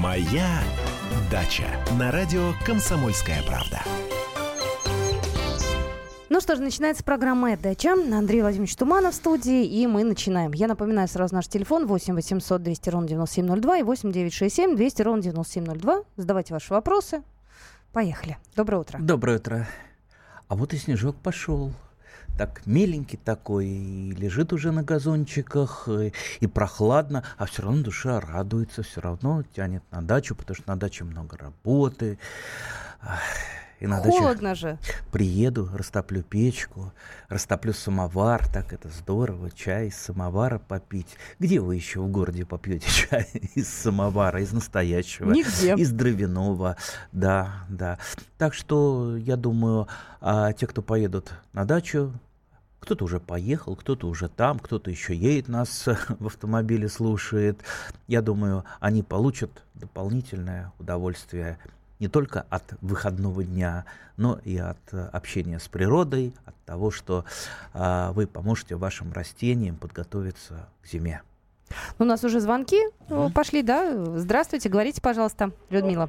Моя дача на радио Комсомольская правда. Ну что ж, начинается программа «Моя дача». Андрей Владимирович Туманов в студии, и мы начинаем. Я напоминаю сразу наш телефон 8 800 200 ровно 9702 и 8 967 200 ровно 9702. Задавайте ваши вопросы. Поехали. Доброе утро. Доброе утро. А вот и снежок пошел так миленький такой, и лежит уже на газончиках, и, и прохладно, а все равно душа радуется, все равно тянет на дачу, потому что на даче много работы. И на Холодно же. Приеду, растоплю печку, растоплю самовар, так это здорово, чай из самовара попить. Где вы еще в городе попьете чай из самовара, из настоящего? Нигде. Из дровяного, да, да. Так что, я думаю, а те, кто поедут на дачу, кто-то уже поехал, кто-то уже там, кто-то еще едет нас в автомобиле, слушает. Я думаю, они получат дополнительное удовольствие не только от выходного дня, но и от общения с природой, от того, что а, вы поможете вашим растениям подготовиться к зиме. Ну, у нас уже звонки mm. пошли, да? Здравствуйте, говорите, пожалуйста, Людмила.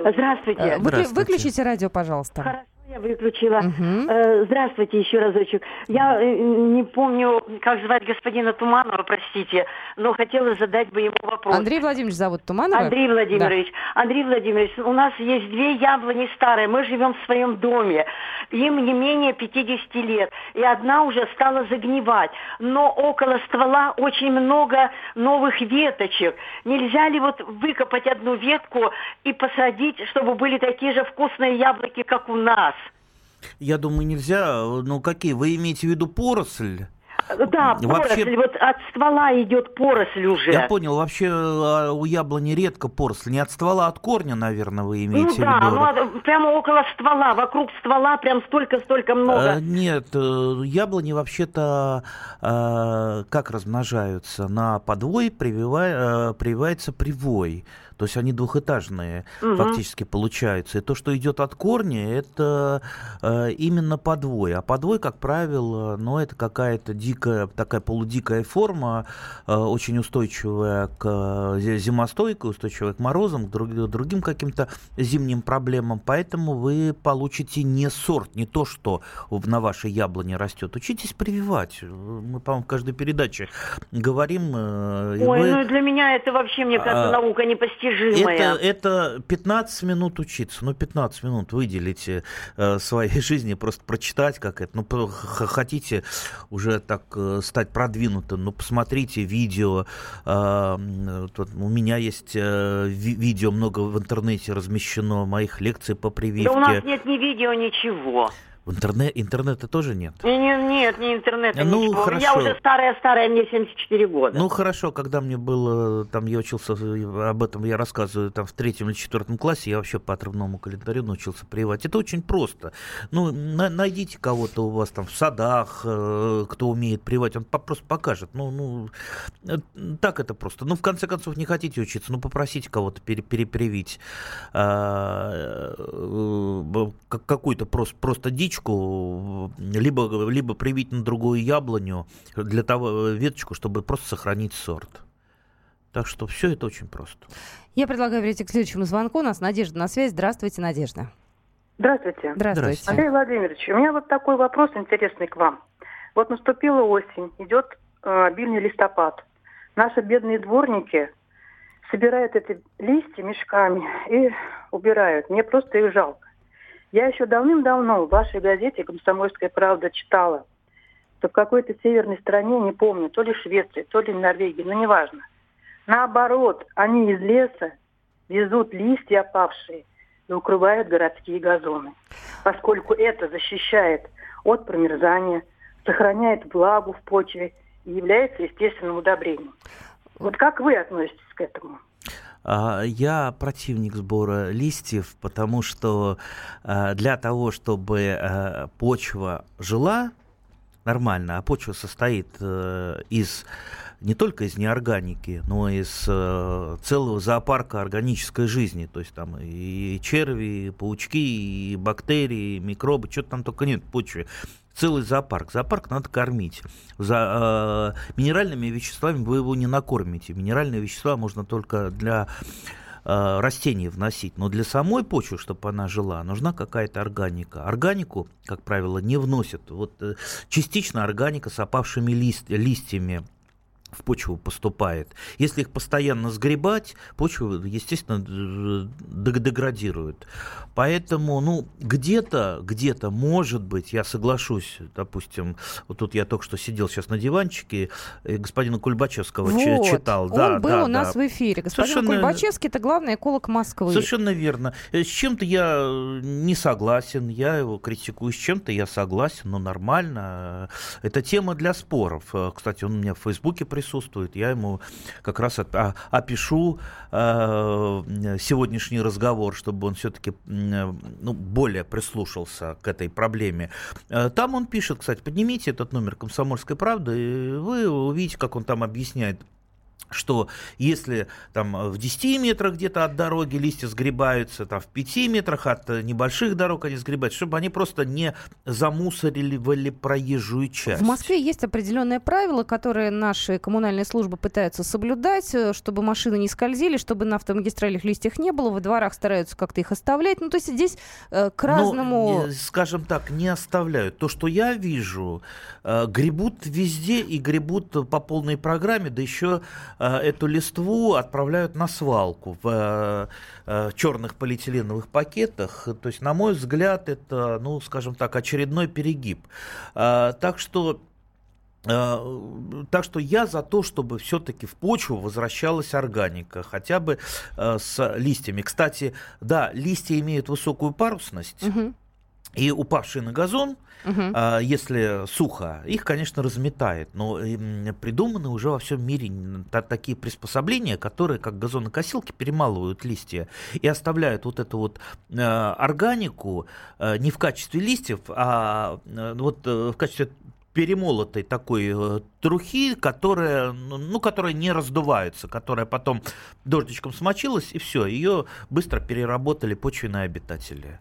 Здравствуйте. Э, Здравствуйте. Выключите радио, пожалуйста. Я выключила. Угу. Здравствуйте еще разочек. Я э, не помню, как звать господина Туманова, простите, но хотела задать бы ему вопрос. Андрей Владимирович зовут Туманова? Андрей Владимирович. Да. Андрей Владимирович, у нас есть две яблони старые. Мы живем в своем доме. Им не менее 50 лет. И одна уже стала загнивать. Но около ствола очень много новых веточек. Нельзя ли вот выкопать одну ветку и посадить, чтобы были такие же вкусные яблоки, как у нас? Я думаю, нельзя. Ну, какие? Вы имеете в виду поросль? Да, вообще... поросль, вот от ствола идет поросль уже. Я понял, вообще а, у яблони редко поросль, не от ствола, а от корня, наверное, вы имеете ну, в виду. Да, ну, а прямо около ствола, вокруг ствола прям столько-столько много. А, нет, э, яблони вообще-то а, как размножаются? На подвой прививай, прививается привой. То есть они двухэтажные угу. фактически получаются. И то, что идет от корня, это э, именно подвой. А подвой, как правило, ну, это какая-то дикая, такая полудикая форма, э, очень устойчивая к э, зимостойкой, устойчивая к морозам, к друг, другим каким-то зимним проблемам. Поэтому вы получите не сорт, не то, что на вашей яблоне растет. Учитесь прививать. Мы, по-моему, в каждой передаче говорим. Э, Ой, вы... ну для меня это вообще, мне кажется, а... наука непостижимая достижимое. Это, это 15 минут учиться. Ну, 15 минут выделите э, своей жизни, просто прочитать, как это. Ну, хотите уже так э, стать продвинутым, ну, посмотрите видео. Э, тут у меня есть э, ви- видео много в интернете размещено, моих лекций по прививке. Да у нас нет ни видео, ничего. Интернет, интернета тоже нет? Не, не, нет, не интернета, ну, ничего. Хорошо. Я уже старая-старая, мне 74 года. Ну, хорошо, когда мне было, там, я учился, об этом я рассказываю, там, в третьем или четвертом классе, я вообще по отрывному календарю научился прививать. Это очень просто. Ну, на, найдите кого-то у вас там в садах, э, кто умеет прививать, он просто покажет. Ну, ну, э, так это просто. Ну, в конце концов, не хотите учиться, ну, попросите кого-то пере, перепривить а, э, какую-то просто, просто дичь, веточку, либо, либо привить на другую яблоню для того веточку, чтобы просто сохранить сорт. Так что все это очень просто. Я предлагаю перейти к следующему звонку. У нас Надежда на связь. Здравствуйте, Надежда. Здравствуйте. Здравствуйте. Андрей Владимирович, у меня вот такой вопрос интересный к вам. Вот наступила осень, идет э, обильный листопад. Наши бедные дворники собирают эти листья мешками и убирают. Мне просто их жалко. Я еще давным-давно в вашей газете «Комсомольская правда» читала, что в какой-то северной стране, не помню, то ли Швеция, то ли Норвегия, но неважно. Наоборот, они из леса везут листья опавшие и укрывают городские газоны, поскольку это защищает от промерзания, сохраняет влагу в почве и является естественным удобрением. Вот как вы относитесь к этому? А, я противник сбора листьев, потому что а, для того, чтобы а, почва жила нормально, а почва состоит э, из не только из неорганики, но и из э, целого зоопарка органической жизни. То есть там и черви, и паучки, и бактерии, и микробы, что-то там только нет в почве целый зоопарк. Зоопарк надо кормить. За, э, минеральными веществами вы его не накормите. Минеральные вещества можно только для э, растений вносить, но для самой почвы, чтобы она жила, нужна какая-то органика. Органику, как правило, не вносят. Вот э, частично органика с опавшими лист, листьями в почву поступает. Если их постоянно сгребать, почва, естественно, деградирует. Поэтому, ну, где-то, где-то, может быть, я соглашусь, допустим, вот тут я только что сидел сейчас на диванчике, господина Кульбачевского вот, читал. Он да, был да, у нас да. в эфире. Господин Совершенно... Кульбачевский – это главный эколог Москвы. Совершенно верно. С чем-то я не согласен, я его критикую, с чем-то я согласен, но нормально. Это тема для споров. Кстати, он у меня в Фейсбуке присутствует, я ему как раз а, опишу э, сегодняшний разговор, чтобы он все-таки ну, более прислушался к этой проблеме. Э, там он пишет, кстати, поднимите этот номер «Комсомольской правды», и вы увидите, как он там объясняет что если там в 10 метрах где-то от дороги листья сгребаются, там в 5 метрах от небольших дорог они сгребаются, чтобы они просто не замусорили проезжую часть. В Москве есть определенные правила, которые наши коммунальные службы пытаются соблюдать, э, чтобы машины не скользили, чтобы на автомагистралях листьях не было, во дворах стараются как-то их оставлять. Ну, то есть здесь э, к разному... Но, скажем так, не оставляют. То, что я вижу, э, гребут везде и гребут по полной программе, да еще Э, эту листву отправляют на свалку в э, э, черных полиэтиленовых пакетах. То есть, на мой взгляд, это, ну, скажем так, очередной перегиб. Так что так что я за то, чтобы все-таки в почву возвращалась органика, хотя бы с листьями. Кстати, да, листья имеют высокую парусность, угу. И упавший на газон – Угу. А, если сухо, их, конечно, разметает, но придуманы уже во всем мире такие приспособления, которые, как газонокосилки, перемалывают листья и оставляют вот эту вот а, органику а, не в качестве листьев, а вот э, в качестве перемолотой такой э, трухи, которая, ну, ну, которая не раздувается, которая потом дождичком смочилась, и все, ее быстро переработали почвенные обитатели.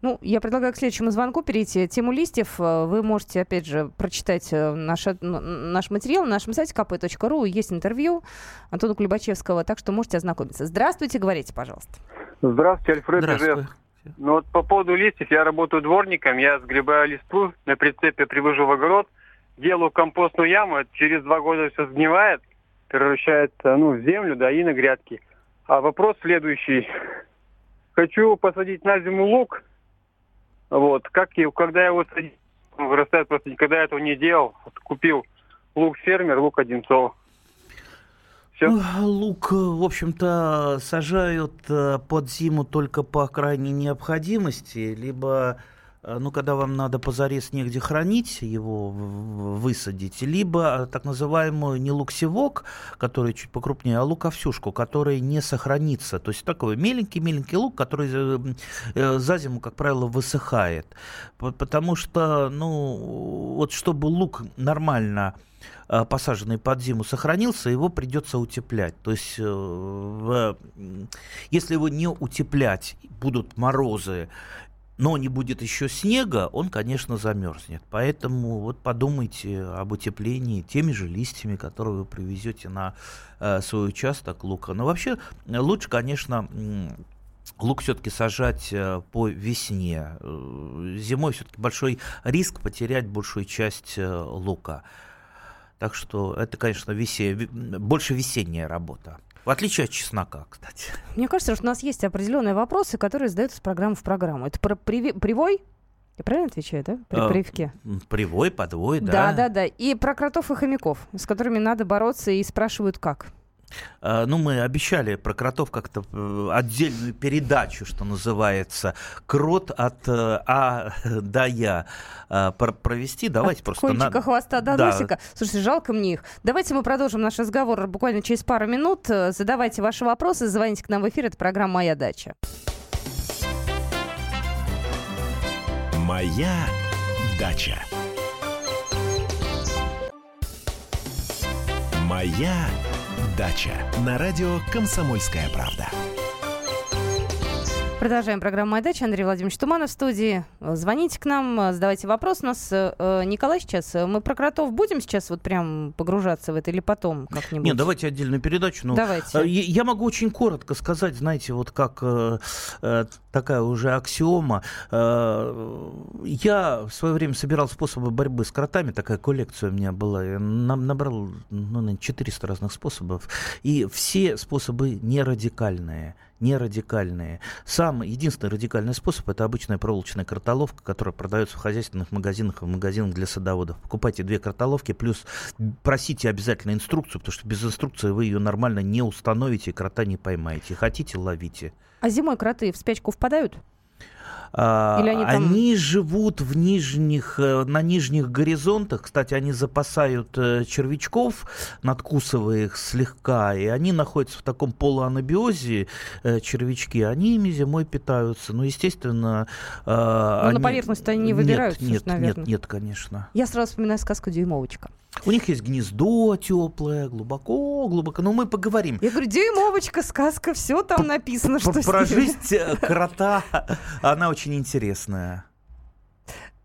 Ну, я предлагаю к следующему звонку перейти. Тему листьев э, вы можете, опять же, прочитать э, наш, наш материал на нашем сайте kp.ru. Есть интервью Антона Кулебачевского, так что можете ознакомиться. Здравствуйте, говорите, пожалуйста. Здравствуйте, Альфред Здравствуйте. Ну вот по поводу листьев, я работаю дворником, я сгребаю листву, на прицепе привожу в огород, делаю компостную яму, через два года все сгнивает, превращается ну, в землю, да, и на грядки. А вопрос следующий. Хочу посадить на зиму лук, вот. Как и когда я садил, вырастает просто никогда этого не делал. Вот, купил лук фермер, лук Одинцова. Все. Лук, в общем-то, сажают э, под зиму только по крайней необходимости, либо ну, когда вам надо позарез негде хранить, его высадить, либо э, так называемую не луксевок, который чуть покрупнее, а луковсюшку, который не сохранится. То есть такой меленький-меленький лук, который э, за зиму, как правило, высыхает. Потому что, ну, вот чтобы лук нормально посаженный под зиму сохранился, его придется утеплять. То есть, если его не утеплять, будут морозы, но не будет еще снега, он, конечно, замерзнет. Поэтому вот подумайте об утеплении теми же листьями, которые вы привезете на э, свой участок лука. Но вообще лучше, конечно, лук все-таки сажать э, по весне. Э, зимой все-таки большой риск потерять большую часть э, лука. Так что это, конечно, весе... больше весенняя работа. В отличие от чеснока, кстати. Мне кажется, что у нас есть определенные вопросы, которые задаются с программы в программу. Это про приви... привой? Я правильно отвечаю, да? При а. Привой, подвой, да. Да, да, да. И про кротов и хомяков, с которыми надо бороться и спрашивают как. А, ну, мы обещали про кротов как-то э, отдельную передачу, что называется, крот от э, А до Я а, провести. Давайте от просто... Кончика на... хвоста до да. носика. Слушайте, жалко мне их. Давайте мы продолжим наш разговор буквально через пару минут. Задавайте ваши вопросы, звоните к нам в эфир. Это программа «Моя дача». «Моя дача». «Моя дача» на радио «Комсомольская правда». Продолжаем программу «Моя дача». Андрей Владимирович Туманов в студии. Звоните к нам, задавайте вопрос. У нас э, Николай сейчас. Мы про кротов будем сейчас вот прям погружаться в это или потом как-нибудь? Нет, давайте отдельную передачу. Ну, давайте. Э, я могу очень коротко сказать, знаете, вот как э, э, такая уже аксиома. Э, я в свое время собирал способы борьбы с кротами. Такая коллекция у меня была. Я набрал ну, 400 разных способов. И все способы не радикальные не радикальные. Самый единственный радикальный способ это обычная проволочная картоловка, которая продается в хозяйственных магазинах и в магазинах для садоводов. Покупайте две картоловки, плюс просите обязательно инструкцию, потому что без инструкции вы ее нормально не установите и крота не поймаете. Хотите, ловите. А зимой кроты в спячку впадают? А, Или они, там... они живут в нижних, э, на нижних горизонтах. Кстати, они запасают э, червячков, надкусывая их слегка, и они находятся в таком полуанабиозе, э, червячки. Они ими зимой питаются. Ну, естественно... Но они... на поверхность они не выбираются, нет, нет, Нет, нет, конечно. Я сразу вспоминаю сказку «Дюймовочка». У них есть гнездо теплое, глубоко, глубоко. Но мы поговорим. Я говорю, дюймовочка, сказка, все там написано, что Про жизнь э, крота, она очень интересная.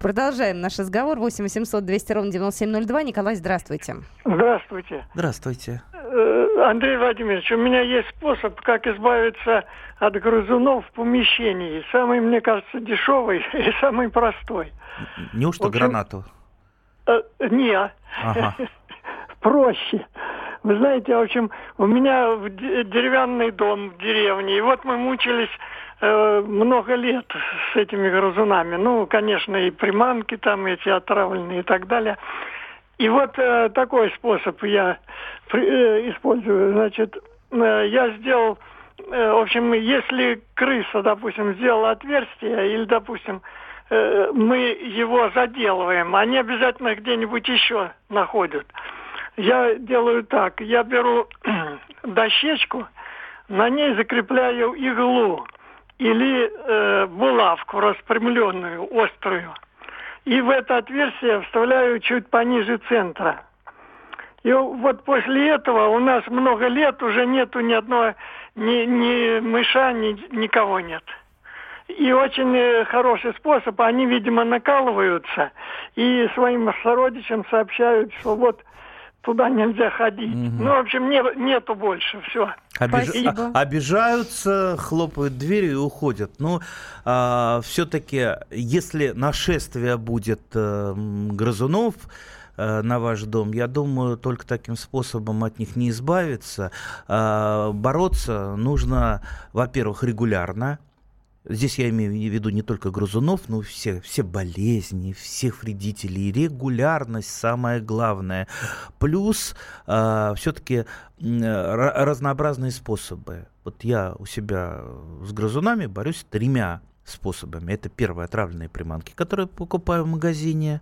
Продолжаем наш разговор. 8 800 200 ровно 9702. Николай, здравствуйте. Здравствуйте. Здравствуйте. Э, Андрей Владимирович, у меня есть способ, как избавиться от грызунов в помещении. Самый, мне кажется, дешевый и самый простой. Неужто общем, гранату? Э, не, ага. проще. Вы знаете, в общем, у меня деревянный дом в деревне, и вот мы мучились э, много лет с этими грызунами. Ну, конечно, и приманки там эти отравленные и так далее. И вот э, такой способ я э, использую. Значит, э, я сделал, э, в общем, если крыса, допустим, сделала отверстие, или, допустим, Э, мы его заделываем, они обязательно где-нибудь еще находят. Я делаю так, я беру дощечку, на ней закрепляю иглу или э, булавку распрямленную, острую. И в это отверстие вставляю чуть пониже центра. И вот после этого у нас много лет уже нету ни одного, ни, ни мыша, ни, никого нет. И очень э, хороший способ. Они, видимо, накалываются и своим сородичам сообщают, что вот туда нельзя ходить. Угу. Ну, в общем, не, нету больше, все. Обиж... Спасибо. А, обижаются, хлопают дверью и уходят. Ну, а, все-таки, если нашествие будет а, грызунов, э, на ваш дом. Я думаю, только таким способом от них не избавиться. Бороться нужно, во-первых, регулярно. Здесь я имею в виду не только грызунов, но все, все болезни, всех вредителей. Регулярность самое главное. Плюс э, все-таки э, разнообразные способы. Вот я у себя с грызунами борюсь тремя способами. Это первые отравленные приманки, которые покупаю в магазине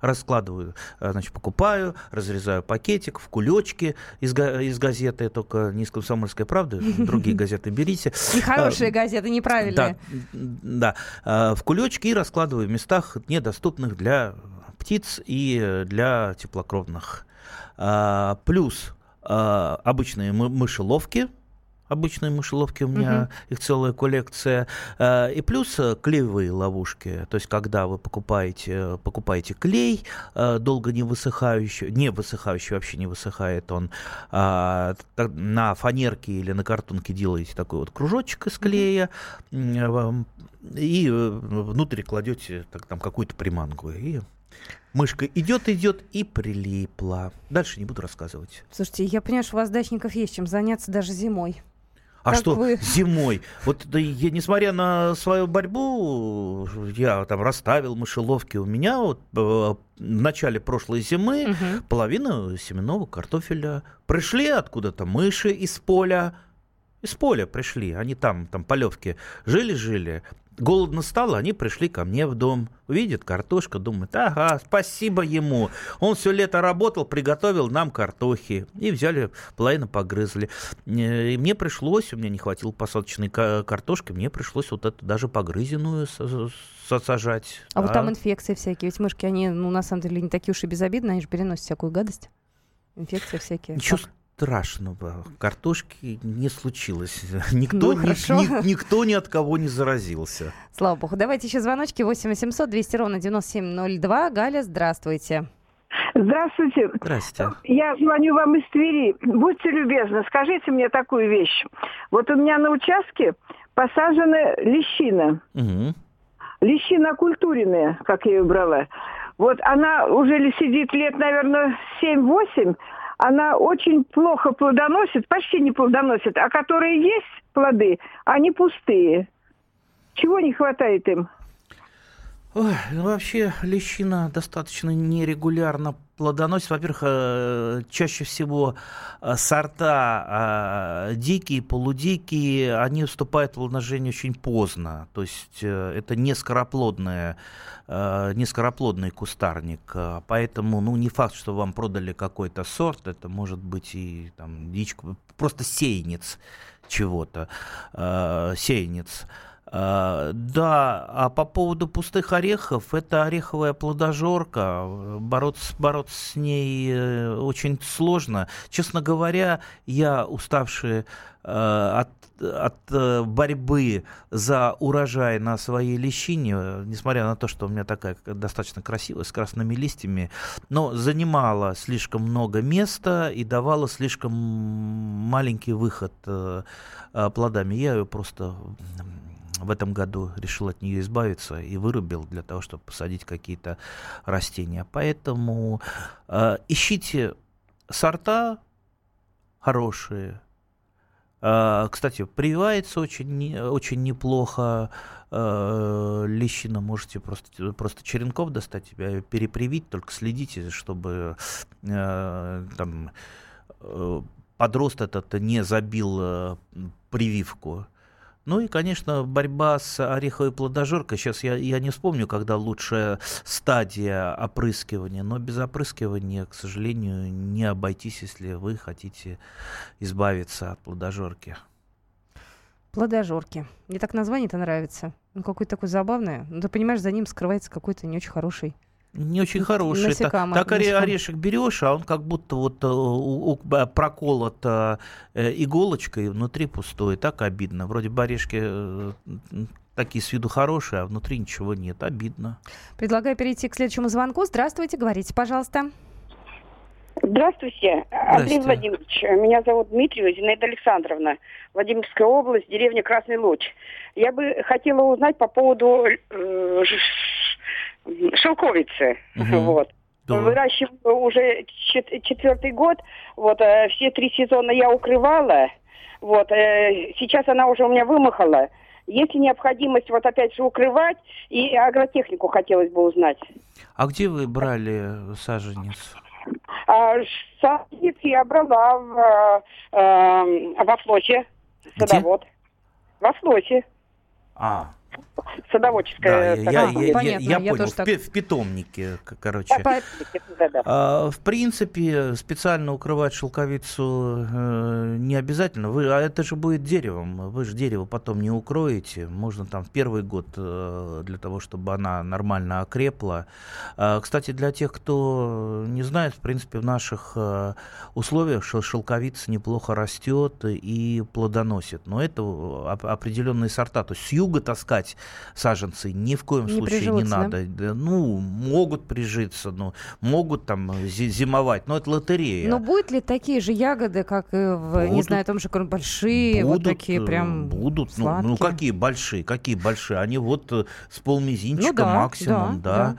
раскладываю, э, значит, покупаю, разрезаю пакетик в кулечки из, из газеты, только не из «Комсомольской правды», другие газеты берите. И хорошие газеты, неправильные. Да, да, в кулечки и раскладываю в местах, недоступных для птиц и для теплокровных. А, плюс а, обычные мышеловки, обычные мышеловки, у меня угу. их целая коллекция. Э, и плюс э, клеевые ловушки. То есть, когда вы покупаете, покупаете клей, э, долго не высыхающий, не высыхающий, вообще не высыхает он, а, на фанерке или на картонке делаете такой вот кружочек из клея, и внутрь кладете так, там какую-то приманку. И Мышка идет, идет и прилипла. Дальше не буду рассказывать. Слушайте, я понимаю, что у вас дачников есть чем заняться даже зимой. А как что вы... зимой? Вот да, я, несмотря на свою борьбу, я там расставил мышеловки. У меня вот э, в начале прошлой зимы угу. половина семенного картофеля. Пришли откуда-то мыши из поля. Из поля пришли. Они там, там полевки жили-жили. Голодно стало, они пришли ко мне в дом. Увидят картошка, думают, ага, спасибо ему. Он все лето работал, приготовил нам картохи. И взяли, половину погрызли. Э, и мне пришлось, у меня не хватило посадочной картошки, мне пришлось вот эту даже погрызенную сажать. А, а вот там инфекции всякие. Ведь мышки, они, ну, на самом деле, не такие уж и безобидные, они же переносят всякую гадость. Инфекции всякие. Ничего, страшного картошки не случилось. Никто, ну, ни, ни, никто ни от кого не заразился. Слава богу. Давайте еще звоночки 8 800 200 ровно 9702. Галя, здравствуйте. Здравствуйте. Здравствуйте. Я звоню вам из Твери. Будьте любезны, скажите мне такую вещь. Вот у меня на участке посажены лещина. Угу. Лещина культуренная, как я ее брала. Вот она уже сидит лет, наверное, 7-8. Она очень плохо плодоносит, почти не плодоносит. А которые есть плоды, они пустые. Чего не хватает им? Ой, ну вообще лещина достаточно нерегулярно плодоносит. Во-первых, э, чаще всего э, сорта э, дикие, полудикие, они вступают в плодоношение очень поздно. То есть это не скороплодное не скороплодный кустарник, поэтому, ну, не факт, что вам продали какой-то сорт, это может быть и там дичка, просто сеянец чего-то, сеянец. А, да, а по поводу пустых орехов, это ореховая плодожорка. Бороться, бороться с ней э, очень сложно. Честно говоря, я уставший э, от от э, борьбы за урожай на своей лещине, несмотря на то, что у меня такая достаточно красивая, с красными листьями, но занимала слишком много места и давала слишком маленький выход плодами. Я ее просто в этом году решил от нее избавиться и вырубил для того, чтобы посадить какие-то растения. Поэтому э, ищите сорта хорошие. Э, кстати, прививается очень, очень неплохо. Э, лещина можете просто, просто черенков достать, перепривить, только следите, чтобы э, там, э, подрост этот не забил э, прививку. Ну и, конечно, борьба с ореховой плодожоркой. Сейчас я, я не вспомню, когда лучшая стадия опрыскивания, но без опрыскивания, к сожалению, не обойтись, если вы хотите избавиться от плодожорки. Плодожорки. Мне так название-то нравится. Ну, какое-то такое забавное. Ну, ты понимаешь, за ним скрывается какой-то не очень хороший не очень хороший. Насекомое, так насекомое. орешек берешь, а он как будто вот э, у, у, э, проколот э, иголочкой, внутри пустой. Так обидно. Вроде бы орешки такие с виду хорошие, а внутри ничего нет. Обидно. Предлагаю перейти к следующему звонку. Здравствуйте, говорите, пожалуйста. Здравствуйте, Андрей Владимирович. Меня зовут Дмитриева Зинаида Александровна. Владимирская область, деревня Красный Луч. Я бы хотела узнать по поводу э, шелковицы. Угу. Вот. Да. Выращиваю уже четвертый год. Вот э, все три сезона я укрывала. Вот э, сейчас она уже у меня вымахала. Есть ли необходимость вот опять же укрывать и агротехнику хотелось бы узнать. А где вы брали саженец? А, саженец я брала в, э, во флоте. Садовод. Где? Во флоте. А, садоводческая. Да, я, я, я, я, я понял, в, так... в питомнике, короче. А, в принципе, специально укрывать шелковицу э, не обязательно. Вы, а это же будет деревом. Вы же дерево потом не укроете. Можно там в первый год э, для того, чтобы она нормально окрепла. А, кстати, для тех, кто не знает, в принципе, в наших э, условиях шелковица неплохо растет и плодоносит. Но это определенные сорта. То есть с юга таскать саженцы ни в коем не случае не надо. Да? Ну, могут прижиться, ну, могут там зимовать, но это лотерея. Но будут ли такие же ягоды, как и в, будут, не знаю, том же большие, будут, вот такие прям э, Будут, ну, ну какие большие, какие большие? Они вот э, с полмизинчика ну, да, максимум, да. да. да.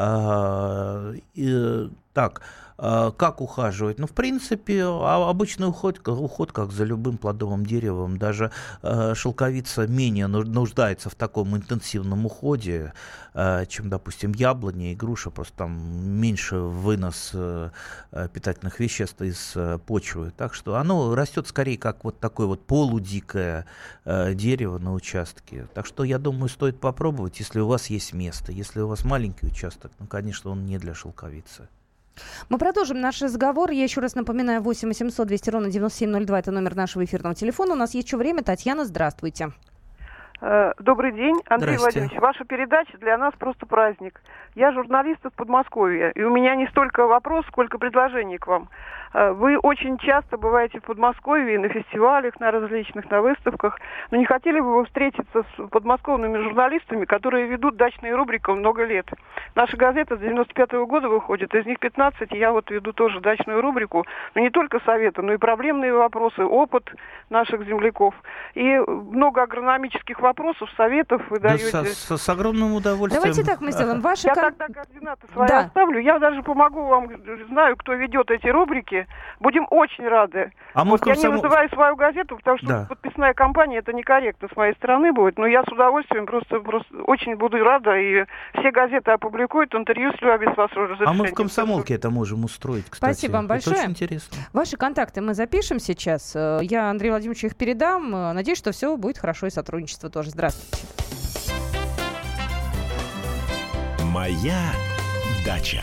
А, и, так, а, как ухаживать? Ну, в принципе, а, обычный уход, уход как за любым плодовым деревом. Даже э, шелковица менее нуждается в таком интенсивном уходе, э, чем, допустим, яблоня и груша. Просто там меньше вынос э, питательных веществ из почвы. Так что оно растет скорее как вот такое вот полудикое дерево на участке. Так что, я думаю, стоит попробовать, если у вас есть место. Если у вас маленький участок, ну, конечно, он не для шелковицы. Мы продолжим наш разговор. Я еще раз напоминаю, 8 800 200 ровно 9702 это номер нашего эфирного телефона. У нас есть еще время. Татьяна, здравствуйте. Э, добрый день, Андрей Владимирович. Ваша передача для нас просто праздник. Я журналист из Подмосковья, и у меня не столько вопрос, сколько предложений к вам. Э, вы очень часто бываете в Подмосковье на фестивалях, на различных, на выставках. Но не хотели бы вы встретиться с подмосковными журналистами, которые ведут дачные рубрики много лет? Наша газета с 95 -го года выходит, из них 15, я вот веду тоже дачную рубрику. Но не только советы, но и проблемные вопросы, опыт наших земляков. И много агрономических вопросов, советов вы да даете. С, с, с огромным удовольствием. Давайте так мы сделаем. Ваши я кон... тогда координаты свои да. оставлю. Я даже помогу вам, знаю, кто ведет эти рубрики рубрики. Будем очень рады. А мы вот комсомол... Я не называю свою газету, потому что да. подписная компания, это некорректно с моей стороны будет, но я с удовольствием просто, просто очень буду рада, и все газеты опубликуют, интервью с без вашего разрешения. А мы в комсомолке это можем устроить, кстати. Спасибо вам большое. Это очень интересно. Ваши контакты мы запишем сейчас. Э, я Андрей Владимирович их передам. Э, надеюсь, что все будет хорошо и сотрудничество тоже. Здравствуйте. Моя дача.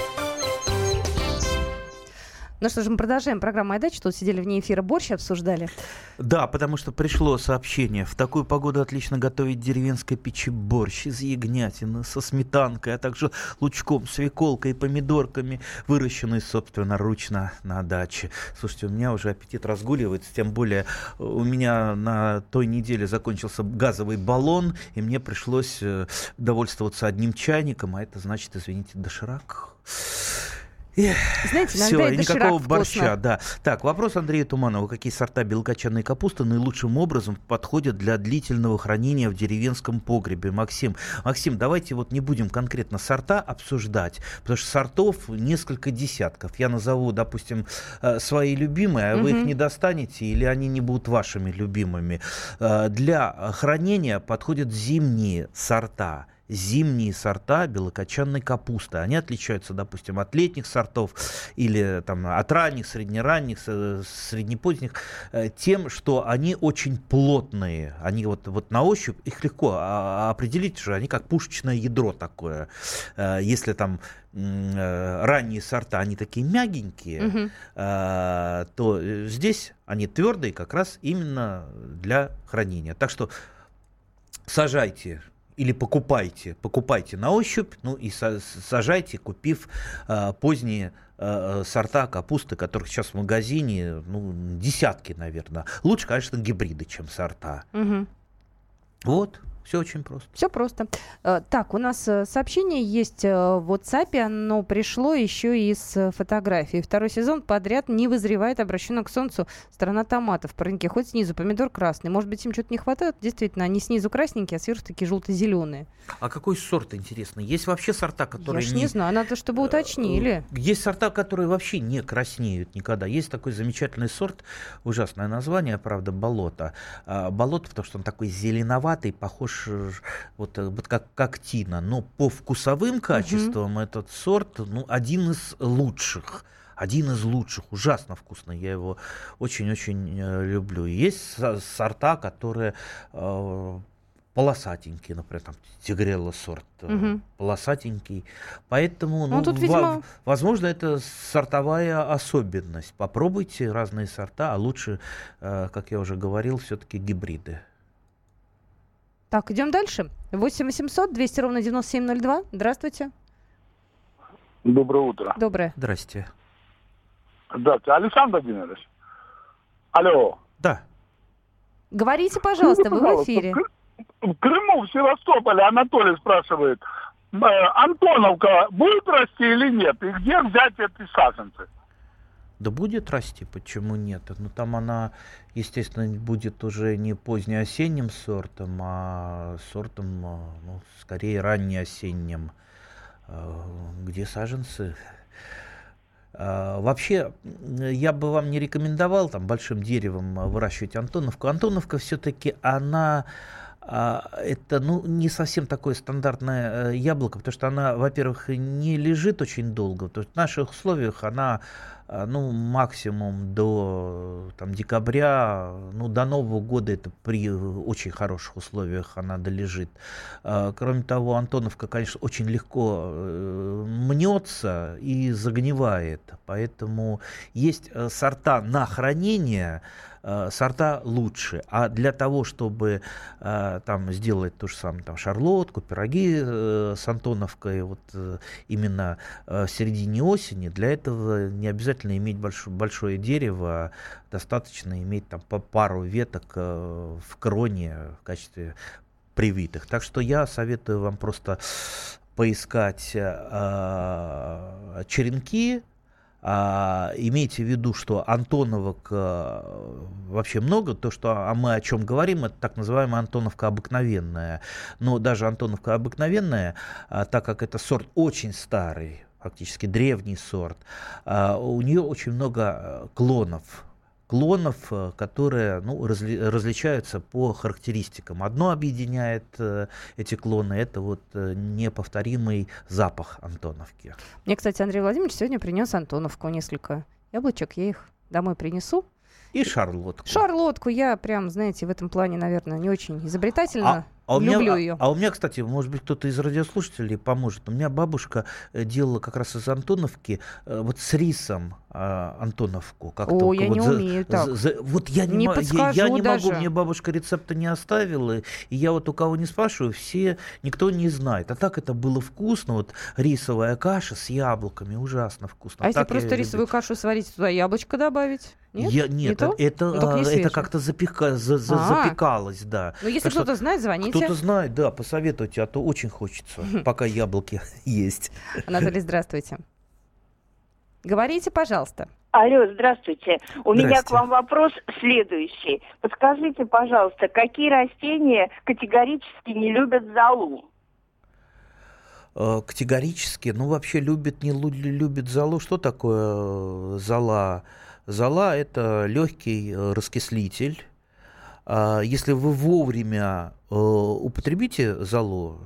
Ну что же, мы продолжаем программу «Моя дача». Тут сидели вне эфира борщ обсуждали. Да, потому что пришло сообщение. В такую погоду отлично готовить деревенской печи борщ из ягнятины со сметанкой, а также лучком, свеколкой и помидорками, выращенный собственноручно на даче. Слушайте, у меня уже аппетит разгуливается, тем более э, у меня на той неделе закончился газовый баллон, и мне пришлось э, довольствоваться одним чайником, а это значит, извините, доширак. Знаете, Все, и никакого борща, да. Так, вопрос Андрея Туманова. Какие сорта белокочанной капусты наилучшим образом подходят для длительного хранения в деревенском погребе? Максим, Максим, давайте вот не будем конкретно сорта обсуждать, потому что сортов несколько десятков. Я назову, допустим, э, свои любимые, а вы их не достанете или они не будут вашими любимыми. Э, для хранения подходят зимние сорта зимние сорта белокочанной капусты. Они отличаются, допустим, от летних сортов или там, от ранних, среднеранних, среднепоздних э, тем, что они очень плотные. Они вот, вот на ощупь, их легко а, определить же, они как пушечное ядро такое. Э, если там э, ранние сорта, они такие мягенькие, угу. то здесь они твердые как раз именно для хранения. Так что сажайте или покупайте, покупайте на ощупь, ну и сажайте, купив э, поздние э, сорта капусты, которых сейчас в магазине, ну, десятки, наверное. Лучше, конечно, гибриды, чем сорта. Угу. Вот. Все очень просто. Все просто. Э, так, у нас э, сообщение есть э, в WhatsApp, оно пришло еще из фотографии. Второй сезон подряд не вызревает обращено к солнцу страна томатов. Пареньки, хоть снизу помидор красный. Может быть, им что-то не хватает? Действительно, они снизу красненькие, а сверху такие желто-зеленые. А какой сорт, интересно? Есть вообще сорта, которые... Я не... не знаю, надо, чтобы уточнили. Есть сорта, которые вообще не краснеют никогда. Есть такой замечательный сорт, ужасное название, правда, болото. А, болото, потому что он такой зеленоватый, похож э, вот, э, вот как, как тина, но по вкусовым качествам угу. этот сорт ну, один из лучших один из лучших, ужасно вкусный, я его очень-очень э, люблю. Есть сорта, которые э, полосатенькие, например, там тигрелла сорт угу. полосатенький, поэтому, ну, ну тут, видимо... возможно, это сортовая особенность. Попробуйте разные сорта, а лучше, э, как я уже говорил, все-таки гибриды. Так, идем дальше. 8 800 200 ровно 9702. Здравствуйте. Доброе утро. Доброе. Здрасте. Здравствуйте. Александр Владимирович. Алло. Да. Говорите, пожалуйста, вы в эфире. В Крыму, в Севастополе, Анатолий спрашивает, э, Антоновка будет расти или нет? И где взять эти саженцы? Да будет расти, почему нет? Но ну, там она, естественно, будет уже не позднеосенним сортом, а сортом, а, ну, скорее раннеосенним. А, где саженцы? А, вообще, я бы вам не рекомендовал там большим деревом выращивать Антоновку. Антоновка все-таки она это ну, не совсем такое стандартное э, яблоко, потому что она, во-первых, не лежит очень долго. То есть в наших условиях она а, ну, максимум до там, декабря, ну, до Нового года это при очень хороших условиях она долежит. А, кроме того, Антоновка, конечно, очень легко э, мнется и загнивает, поэтому есть э, сорта на хранение, э, сорта лучше. А для того, чтобы э, там сделать то же самое, там шарлотку, пироги э, с Антоновкой, вот именно в середине осени, для этого не обязательно иметь больш, большое дерево, достаточно иметь там по пару веток в кроне в качестве привитых. Так что я советую вам просто поискать э, черенки, а, имейте в виду, что Антоновок а, вообще много, то, что а мы о чем говорим, это так называемая Антоновка обыкновенная. Но даже Антоновка обыкновенная, а, так как это сорт очень старый, фактически древний сорт, а, у нее очень много а, клонов клонов, э, которые ну, разли, различаются по характеристикам. Одно объединяет э, эти клоны, это вот э, неповторимый запах Антоновки. Мне, кстати, Андрей Владимирович сегодня принес Антоновку несколько яблочек, я их домой принесу. И шарлотку. Шарлотку я прям, знаете, в этом плане, наверное, не очень изобретательно. А, а у Люблю меня, ее. А, а у меня, кстати, может быть, кто-то из радиослушателей поможет. У меня бабушка делала как раз из Антоновки вот с рисом а, Антоновку. Как О, я вот не за, умею так. За, вот я не, не м- я, я не даже. могу, мне бабушка рецепта не оставила, и я вот у кого не спрашиваю, все, никто не знает. А так это было вкусно, вот рисовая каша с яблоками, ужасно вкусно. А так если просто рисовую люблю. кашу сварить, туда яблочко добавить? Нет, я, нет, не это, ну, это, это как-то запека, за, за, а. запекалось, да. Ну, если кто-то знает, звоните. Кто-то знает, да, посоветуйте, а то очень хочется, пока яблоки есть. Анатолий, здравствуйте. Говорите, пожалуйста. Алло, здравствуйте. У меня к вам вопрос следующий. Подскажите, пожалуйста, какие растения категорически не любят золу? Э, категорически, ну вообще любит, не любит золу. Что такое э, Зола – это легкий э, раскислитель. А если вы вовремя употребите золу,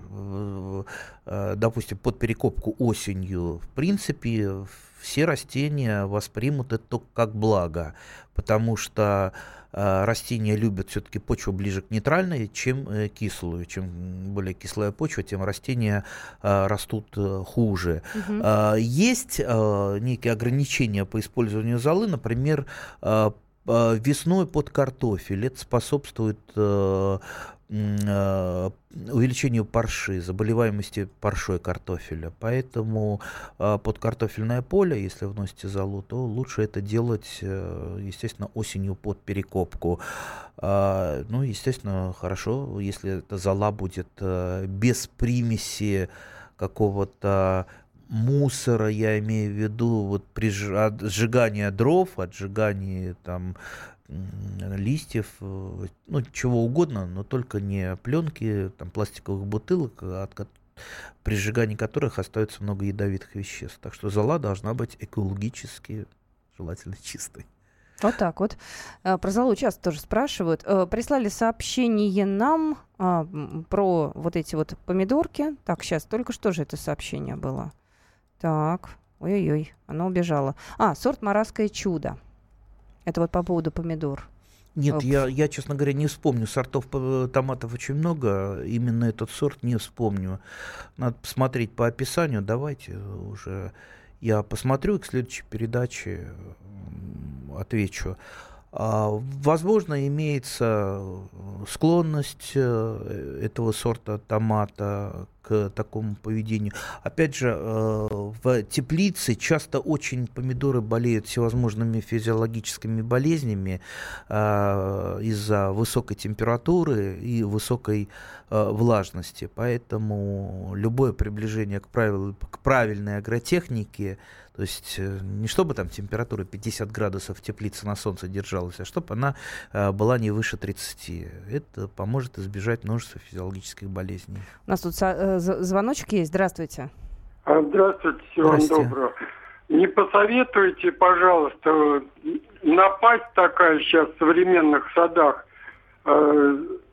допустим, под перекопку осенью, в принципе, все растения воспримут это как благо, потому что э, растения любят все-таки почву ближе к нейтральной, чем э, кислую. Чем более кислая почва, тем растения э, растут э, хуже. Угу. Э, есть э, некие ограничения по использованию золы, например, э, э весной под картофель. Это способствует э, Э, увеличению парши, заболеваемости паршой картофеля. Поэтому э, под картофельное поле, если вносите золу, то лучше это делать, э, естественно, осенью под перекопку. А, ну, естественно, хорошо, если эта зола будет без примеси какого-то мусора, я имею в виду вот при сжигании дров, отжигании там листьев, э, ну, чего угодно, но только не пленки, там, пластиковых бутылок, от, при сжигании которых остается много ядовитых веществ. Так что зола должна быть экологически желательно чистой. Вот так вот. Э, про золу часто тоже спрашивают. Э, прислали сообщение нам а, про вот эти вот помидорки. Так, сейчас, только что же это сообщение было? Так, ой-ой-ой, оно убежало. А, сорт «Марасское чудо». Это вот по поводу помидор. Нет, я, я, честно говоря, не вспомню. Сортов томатов очень много. Именно этот сорт не вспомню. Надо посмотреть по описанию. Давайте уже я посмотрю и к следующей передаче отвечу. А, возможно, имеется склонность э, этого сорта томата к такому поведению. Опять же, э, в теплице часто очень помидоры болеют всевозможными физиологическими болезнями э, из-за высокой температуры и высокой влажности. Поэтому любое приближение к правильной агротехнике то есть э, не чтобы там температура 50 градусов в теплице на солнце держалась, а чтобы она э, была не выше 30. Это поможет избежать множества физиологических болезней. У нас тут э, звоночек есть. Здравствуйте. А, здравствуйте, всего вам доброго. Не посоветуйте, пожалуйста, напасть такая сейчас в современных садах.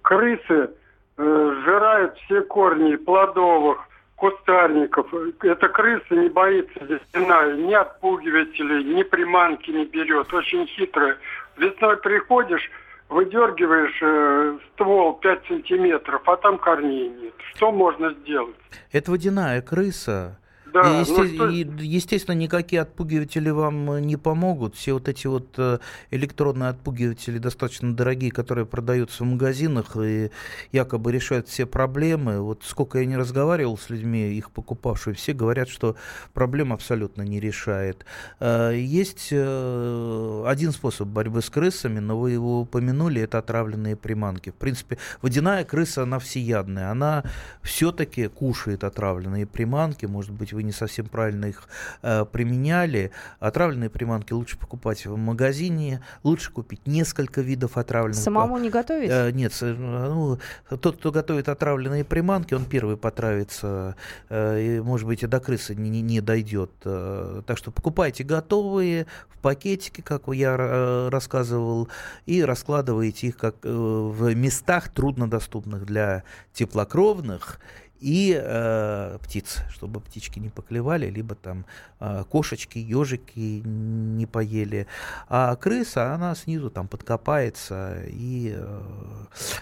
Крысы сжирают все корни плодовых, кустарников. Эта крыса не боится весна, ни отпугивателей, ни приманки не берет. Очень хитрая. Весной приходишь, выдергиваешь э, ствол 5 сантиметров, а там корней нет. Что можно сделать? Это водяная крыса. Да, и, есте... ну, и, естественно, никакие отпугиватели вам э, не помогут. Все вот эти вот э, электронные отпугиватели достаточно дорогие, которые продаются в магазинах и якобы решают все проблемы. Вот сколько я не разговаривал с людьми, их покупавшими, все говорят, что проблем абсолютно не решает. Э, есть один способ борьбы с крысами, но вы его упомянули, это отравленные приманки. В принципе, водяная крыса, она всеядная. Она все-таки кушает отравленные приманки. Может быть, вы не совсем правильно их э, применяли. Отравленные приманки лучше покупать в магазине, лучше купить несколько видов отравленных. Самому не готовить? Э, нет, ну, тот, кто готовит отравленные приманки, он первый потравится, э, и, может быть, и до крысы не, не дойдет. Э, так что покупайте готовые в пакетике, как я э, рассказывал, и раскладываете их как э, в местах труднодоступных для теплокровных и э, птиц, чтобы птички не поклевали, либо там э, кошечки, ежики не поели. А крыса, она снизу там подкопается и э,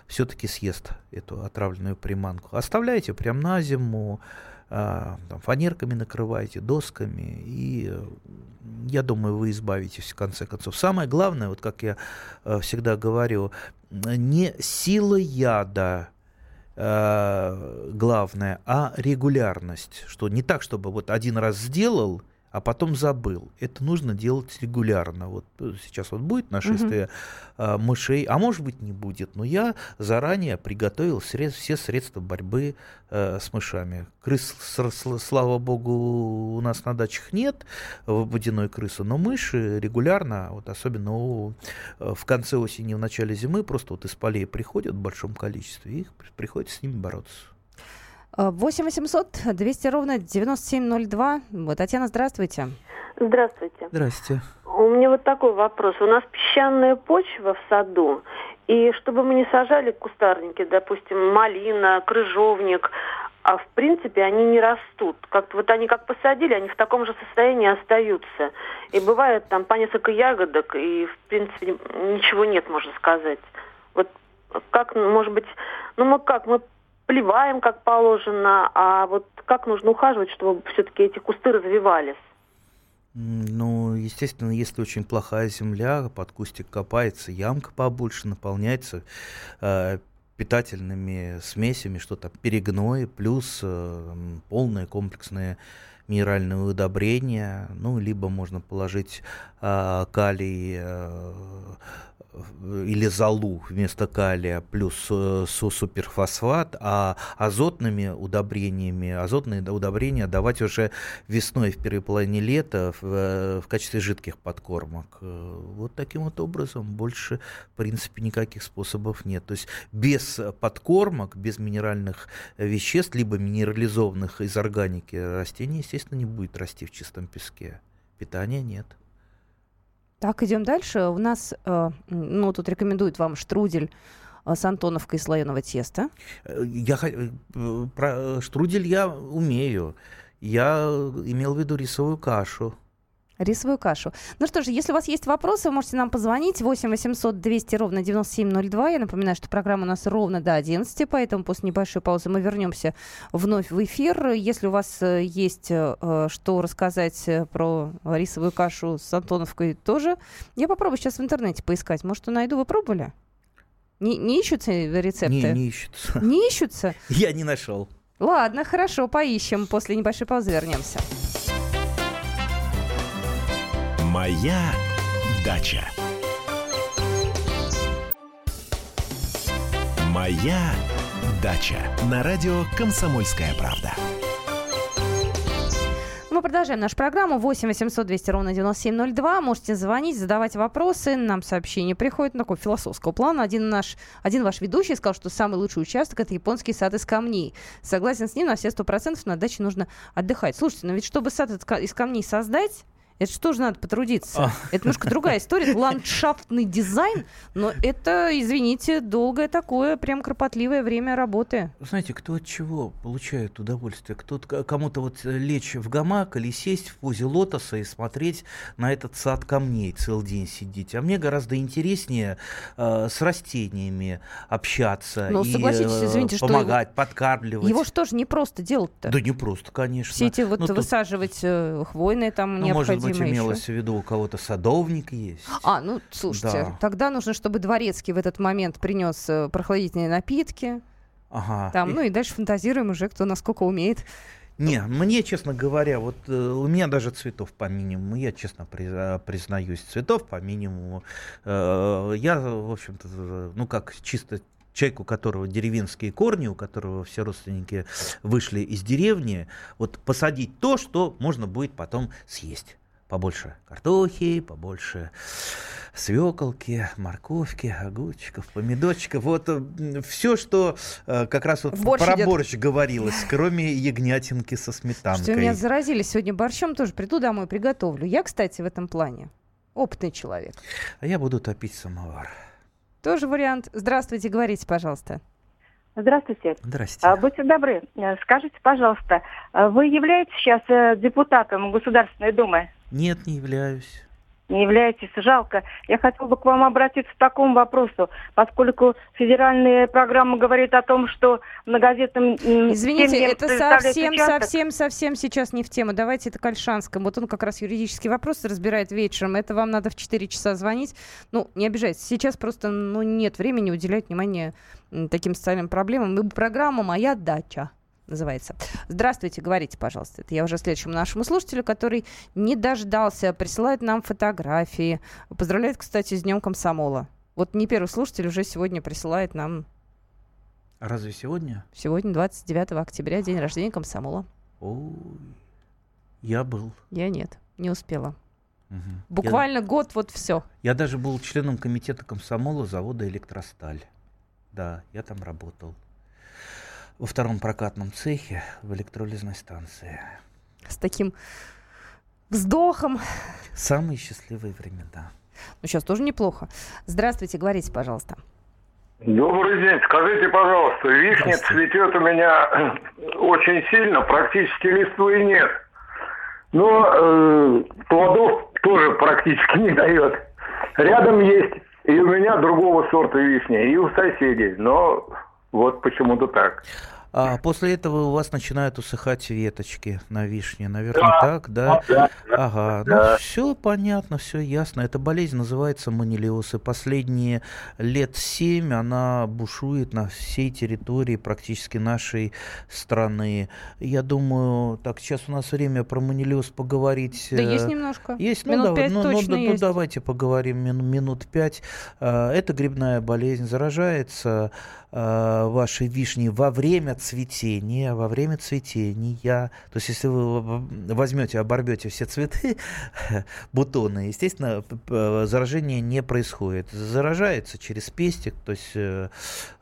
все-таки съест эту отравленную приманку. Оставляйте прям на зиму, э, там, фанерками накрывайте, досками, и э, я думаю, вы избавитесь в конце концов. Самое главное, вот как я э, всегда говорю, не сила яда, э, главное, а регулярность. Что не так, чтобы вот один раз сделал, а потом забыл. Это нужно делать регулярно. Вот э, сейчас вот будет нашествие угу. мышей, а может быть не будет, но я заранее приготовил сред, все средства борьбы э, с мышами. Крыс, слава богу, у нас на дачах нет водяной крысы, но мыши регулярно, вот особенно у, э, в конце осени, в начале зимы, просто вот из полей приходят в большом количестве, и их приходится с ними бороться. 8 800 200 ровно 9702. Вот, Татьяна, здравствуйте. Здравствуйте. Здравствуйте. У меня вот такой вопрос. У нас песчаная почва в саду, и чтобы мы не сажали кустарники, допустим, малина, крыжовник, а в принципе они не растут. Как-то вот они как посадили, они в таком же состоянии остаются. И бывает там по несколько ягодок, и в принципе ничего нет, можно сказать. Вот как, может быть, ну мы как, мы поливаем как положено, а вот как нужно ухаживать, чтобы все-таки эти кусты развивались? Ну, естественно, если очень плохая земля, под кустик копается, ямка побольше, наполняется э, питательными смесями, что-то перегной, плюс э, полное комплексное минеральное удобрение, ну, либо можно положить э, калий э, или золу вместо калия плюс э, суперфосфат, а азотными удобрениями, азотные удобрения давать уже весной в первой половине лета в, э, в качестве жидких подкормок. Э, вот таким вот образом больше, в принципе, никаких способов нет. То есть без подкормок, без минеральных веществ, либо минерализованных из органики растений, естественно, не будет расти в чистом песке. Питания нет. Так, идем дальше. У нас, э, ну, тут рекомендуют вам штрудель э, с антоновкой слоеного теста. Э, я, про штрудель я умею. Я имел в виду рисовую кашу. Рисовую кашу. Ну что же, если у вас есть вопросы, вы можете нам позвонить 8 800 200 ровно 9702. Я напоминаю, что программа у нас ровно до 11, поэтому после небольшой паузы мы вернемся вновь в эфир. Если у вас э, есть э, что рассказать э, про рисовую кашу с Антоновкой тоже, я попробую сейчас в интернете поискать. Может, найду. Вы пробовали? Не, не ищутся рецепты? Не, не ищутся. Не ищутся? Я не нашел. Ладно, хорошо, поищем. После небольшой паузы вернемся. Моя дача. Моя дача. На радио Комсомольская правда. Мы продолжаем нашу программу. 8 800 200 ровно 9702. Можете звонить, задавать вопросы. Нам сообщение приходит на такой философского плана. Один, наш, один ваш ведущий сказал, что самый лучший участок – это японский сад из камней. Согласен с ним, на все сто процентов на даче нужно отдыхать. Слушайте, но ведь чтобы сад из камней создать, Это что же надо потрудиться? А. Это немножко другая история. Ландшафтный дизайн, но это, извините, долгое такое, прям кропотливое время работы. Знаете, кто от чего получает удовольствие? Кто-то, кому-то вот лечь в гамак или сесть в позе лотоса и смотреть на этот сад камней целый день сидеть. А мне гораздо интереснее э, с растениями общаться ну, и э, извините, помогать, что подкармливать. Его что же не просто делать-то? Да не просто, конечно. Все эти вот ну, высаживать тут... Э, хвойные там ну, необходимо Быть, имелось еще. в виду, у кого-то садовник есть. А, ну, слушайте, да. тогда нужно, чтобы дворецкий в этот момент принес э, прохладительные напитки. Ага. Там, и... ну и дальше фантазируем уже, кто насколько умеет. Не, мне, честно говоря, вот э, у меня даже цветов по минимуму, я честно признаюсь, цветов по минимуму. Э, я, в общем-то, ну как чисто человек, у которого деревенские корни, у которого все родственники вышли из деревни, вот посадить то, что можно будет потом съесть. Побольше картохи, побольше свеколки, морковки, огурчиков, помидорчиков. Вот все, что э, как раз вот борщ про идет. борщ говорилось, кроме ягнятинки со сметанкой. Что меня заразили сегодня борщом, тоже приду домой, приготовлю. Я, кстати, в этом плане опытный человек. А я буду топить самовар. Тоже вариант. Здравствуйте, говорите, пожалуйста. Здравствуйте. Здравствуйте. А, будьте добры, э, скажите, пожалуйста, э, вы являетесь сейчас депутатом Государственной Думы? Нет, не являюсь не являетесь, жалко. Я хотела бы к вам обратиться к такому вопросу, поскольку федеральная программа говорит о том, что многодетным Извините, это совсем, участок. совсем, совсем сейчас не в тему. Давайте это к Альшанскому. Вот он как раз юридические вопросы разбирает вечером. Это вам надо в 4 часа звонить. Ну, не обижайтесь. Сейчас просто ну, нет времени уделять внимание таким социальным проблемам. И программа «Моя дача» называется. Здравствуйте, говорите, пожалуйста. Это я уже следующему нашему слушателю, который не дождался, присылает нам фотографии. Поздравляет, кстати, с Днем комсомола. Вот не первый слушатель уже сегодня присылает нам... А разве сегодня? Сегодня, 29 октября, день рождения комсомола. Ой, я был. Я нет, не успела. Угу. Буквально я, год, вот все. Я даже был членом комитета комсомола завода «Электросталь». Да, я там работал во втором прокатном цехе в электролизной станции. С таким вздохом. Самые счастливые времена. Ну, сейчас тоже неплохо. Здравствуйте, говорите, пожалуйста. Добрый день. Скажите, пожалуйста, вишня цветет у меня очень сильно, практически листвы нет. Но э, плодов тоже практически не дает. Рядом есть и у меня другого сорта вишня, и у соседей. Но вот почему-то так. А после этого у вас начинают усыхать веточки на вишне, наверное, да, так, да? да, ага, да. ну все понятно, все ясно. Эта болезнь называется манилиоз, и последние лет семь она бушует на всей территории практически нашей страны. Я думаю, так, сейчас у нас время про манилиоз поговорить. Да есть э, немножко. Есть, ну, минут ну, пять ну, точно ну, есть. ну давайте поговорим минут, минут пять. А, это грибная болезнь, заражается а, вашей вишни во время цветения, во время цветения, то есть если вы возьмете, оборвете все цветы, бутоны, естественно, заражение не происходит. Заражается через пестик, то есть э,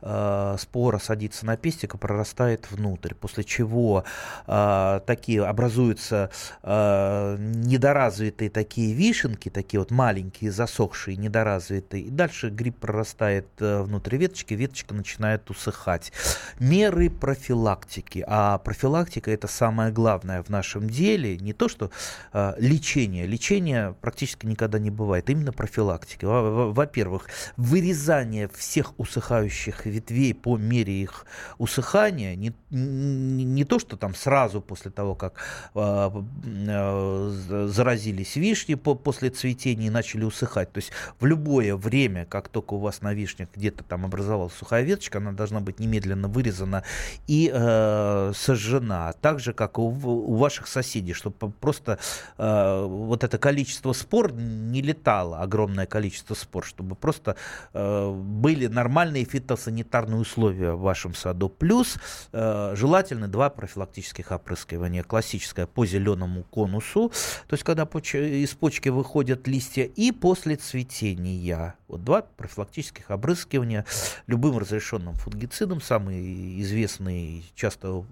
э, спора садится на пестик и прорастает внутрь, после чего э, такие образуются э, недоразвитые такие вишенки, такие вот маленькие, засохшие, недоразвитые, и дальше гриб прорастает э, внутрь веточки, веточка начинает усыхать. Меры профилактики. А профилактика это самое главное в нашем деле. Не то, что э, лечение. Лечение практически никогда не бывает. Именно профилактика. Во-первых, вырезание всех усыхающих ветвей по мере их усыхания. Не, не, не то, что там сразу после того, как э, э, заразились вишни по, после цветения и начали усыхать. То есть в любое время, как только у вас на вишнях где-то там образовалась сухая веточка, она должна быть немедленно вырезана и э, сожжена, так же, как у, у ваших соседей, чтобы просто э, вот это количество спор не летало, огромное количество спор, чтобы просто э, были нормальные фитосанитарные условия в вашем саду. Плюс э, желательно два профилактических опрыскивания. Классическое по зеленому конусу, то есть когда поч- из почки выходят листья, и после цветения. Вот два профилактических опрыскивания любым разрешенным фунгицидом, самый известный, часто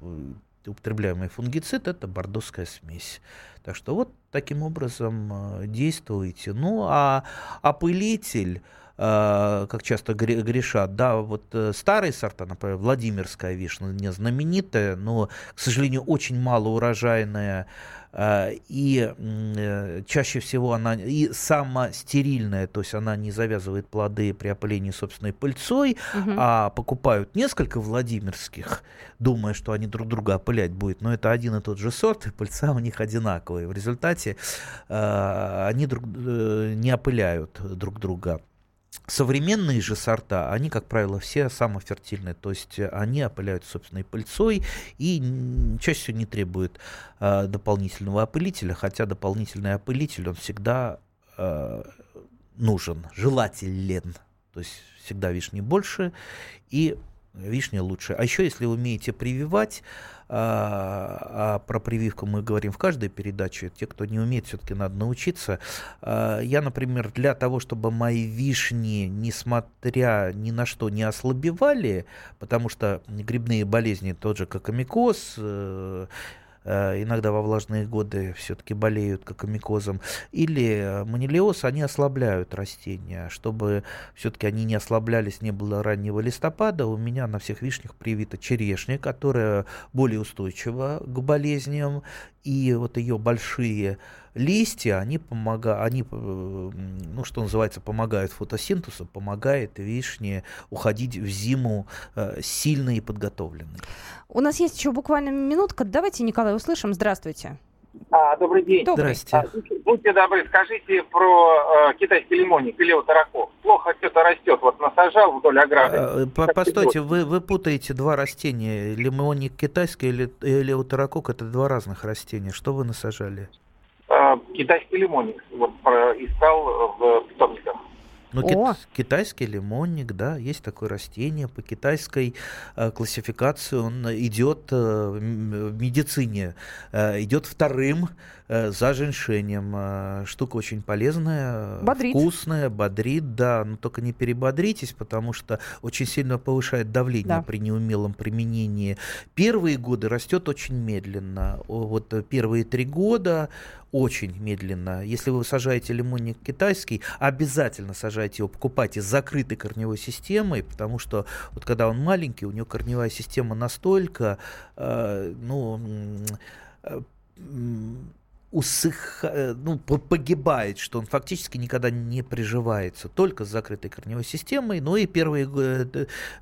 употребляемый фунгицид это бордоская смесь. Так что вот таким образом э, действуйте. Ну а опылитель э, как часто грешат, да, вот э, старые сорта, например, Владимирская вишня, знаменитая, но, к сожалению, очень малоурожайная и э, чаще всего она и самостерильная, то есть она не завязывает плоды при опылении собственной пыльцой, угу. а покупают несколько Владимирских, думая, что они друг друга опылять будут, но это один и тот же сорт, и пыльца у них одинаковые. В результате э, они друг, э, не опыляют друг друга. Современные же сорта, они, как правило, все самофертильные, то есть они опыляют собственной пыльцой и чаще всего не требуют э, дополнительного опылителя, хотя дополнительный опылитель, он всегда э, нужен, желателен, то есть всегда вишни больше и вишня лучше. А еще, если вы умеете прививать, а, а про прививку мы говорим в каждой передаче. Те, кто не умеет, все-таки надо научиться. А, я, например, для того, чтобы мои вишни, несмотря ни на что, не ослабевали, потому что грибные болезни, тот же кокомикоз, э, иногда во влажные годы все-таки болеют кокомикозом, или манилиоз, они ослабляют растения. Чтобы все-таки они не ослаблялись, не было раннего листопада, у меня на всех вишнях привита черешня, которая более устойчива к болезням, и вот ее большие листья, они помогают, они, э, ну, что называется, помогают фотосинтезу, помогает вишне уходить в зиму э, сильной и подготовленной. У нас есть еще буквально минутка. Давайте, Николай, услышим. Здравствуйте. А, добрый день. Здрасте. А, будьте добры, скажите про э, китайский лимонник или тараков. Плохо что-то растет, вот насажал вдоль ограды. А, постойте, вы, вы путаете два растения. Лимонник китайский или, или таракок это два разных растения. Что вы насажали? А, китайский лимонник. Вот искал в питомниках. Ну, кит, китайский лимонник, да, есть такое растение. По китайской э, классификации он идет э, в медицине, э, идет вторым за женьшенем. Э, штука очень полезная, бодрит. вкусная, бодрит, да, но только не перебодритесь, потому что очень сильно повышает давление да. при неумелом применении. Первые годы растет очень медленно. Вот первые три года очень медленно. Если вы сажаете лимонник китайский, обязательно сажайте его, покупайте с закрытой корневой системой, потому что вот когда он маленький, у него корневая система настолько, э, ну, э, усых, э, ну, погибает, что он фактически никогда не приживается, только с закрытой корневой системой. Ну и первые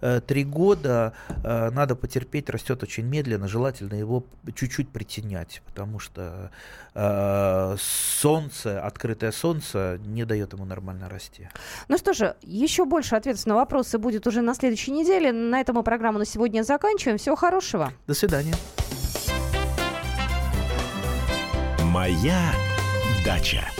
э, три года э, надо потерпеть, растет очень медленно, желательно его чуть-чуть притенять, потому что солнце, открытое солнце не дает ему нормально расти. Ну что же, еще больше ответов на вопросы будет уже на следующей неделе. На этом мы программу на сегодня заканчиваем. Всего хорошего. До свидания. Моя дача.